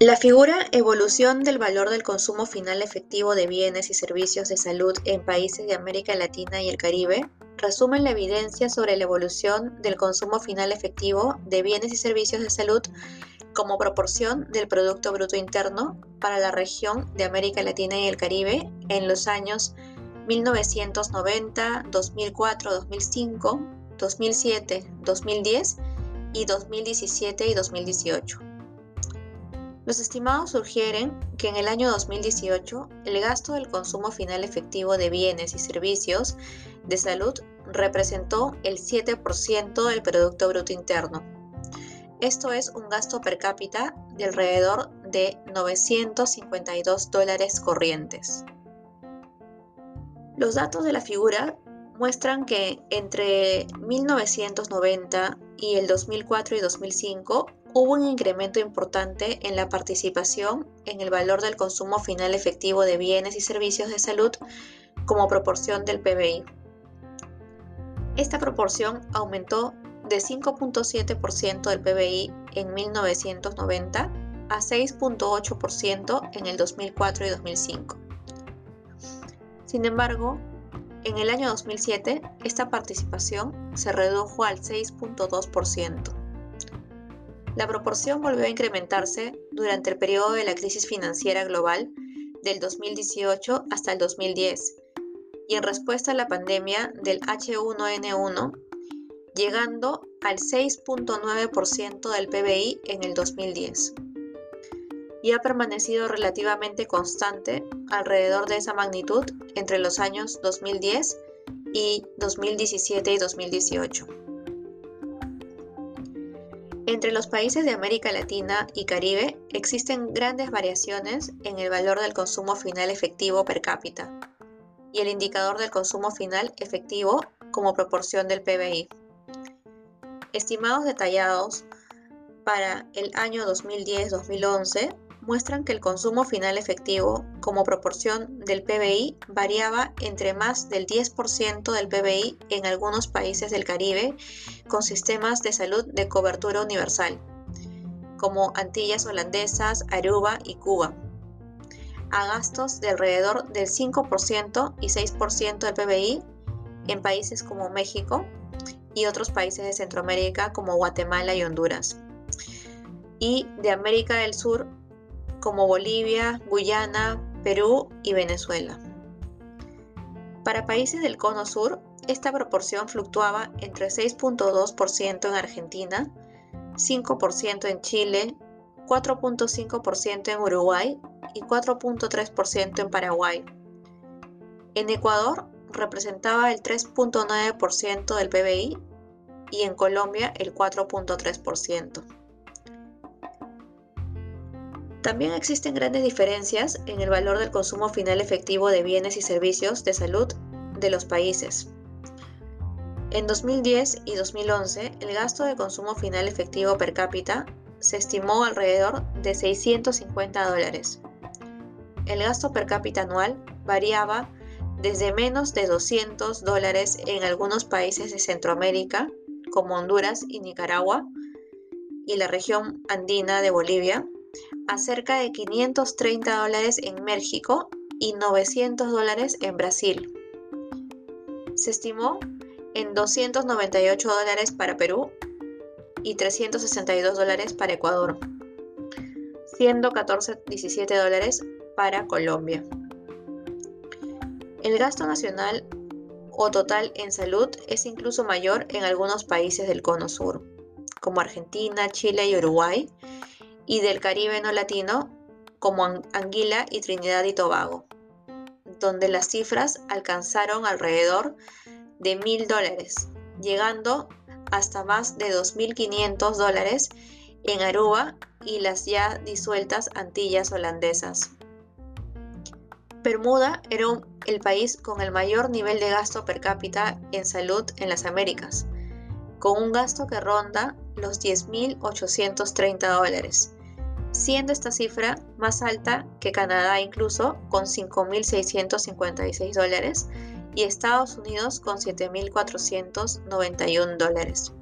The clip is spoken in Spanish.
La figura Evolución del valor del consumo final efectivo de bienes y servicios de salud en países de América Latina y el Caribe resume la evidencia sobre la evolución del consumo final efectivo de bienes y servicios de salud como proporción del Producto Bruto Interno para la región de América Latina y el Caribe en los años 1990, 2004, 2005, 2007, 2010 y 2017 y 2018. Los estimados sugieren que en el año 2018 el gasto del consumo final efectivo de bienes y servicios de salud representó el 7% del Producto Bruto Interno. Esto es un gasto per cápita de alrededor de 952 dólares corrientes. Los datos de la figura muestran que entre 1990 y el 2004 y 2005 hubo un incremento importante en la participación en el valor del consumo final efectivo de bienes y servicios de salud como proporción del PBI. Esta proporción aumentó de 5.7% del PBI en 1990 a 6.8% en el 2004 y 2005. Sin embargo, en el año 2007 esta participación se redujo al 6.2%. La proporción volvió a incrementarse durante el periodo de la crisis financiera global del 2018 hasta el 2010 y en respuesta a la pandemia del H1N1, llegando al 6.9% del PBI en el 2010. Y ha permanecido relativamente constante alrededor de esa magnitud entre los años 2010 y 2017 y 2018. Entre los países de América Latina y Caribe existen grandes variaciones en el valor del consumo final efectivo per cápita y el indicador del consumo final efectivo como proporción del PBI. Estimados detallados para el año 2010-2011 muestran que el consumo final efectivo como proporción del PBI variaba entre más del 10% del PBI en algunos países del Caribe con sistemas de salud de cobertura universal, como Antillas Holandesas, Aruba y Cuba, a gastos de alrededor del 5% y 6% del PBI en países como México y otros países de Centroamérica como Guatemala y Honduras, y de América del Sur como Bolivia, Guyana, Perú y Venezuela. Para países del Cono Sur, esta proporción fluctuaba entre 6.2% en Argentina, 5% en Chile, 4.5% en Uruguay y 4.3% en Paraguay. En Ecuador representaba el 3.9% del PBI y en Colombia el 4.3%. También existen grandes diferencias en el valor del consumo final efectivo de bienes y servicios de salud de los países. En 2010 y 2011, el gasto de consumo final efectivo per cápita se estimó alrededor de 650 dólares. El gasto per cápita anual variaba desde menos de 200 dólares en algunos países de Centroamérica, como Honduras y Nicaragua, y la región andina de Bolivia, a cerca de 530 dólares en México y 900 dólares en Brasil. Se estimó en 298 dólares para Perú y 362 dólares para Ecuador, siendo 1417 dólares para Colombia. El gasto nacional o total en salud es incluso mayor en algunos países del Cono Sur, como Argentina, Chile y Uruguay, y del Caribe no latino, como Anguila y Trinidad y Tobago, donde las cifras alcanzaron alrededor de mil dólares, llegando hasta más de 2.500 dólares en Aruba y las ya disueltas Antillas holandesas. Bermuda era el país con el mayor nivel de gasto per cápita en salud en las Américas, con un gasto que ronda los 10.830 dólares, siendo esta cifra más alta que Canadá incluso con 5.656 dólares y Estados Unidos con 7.491 dólares.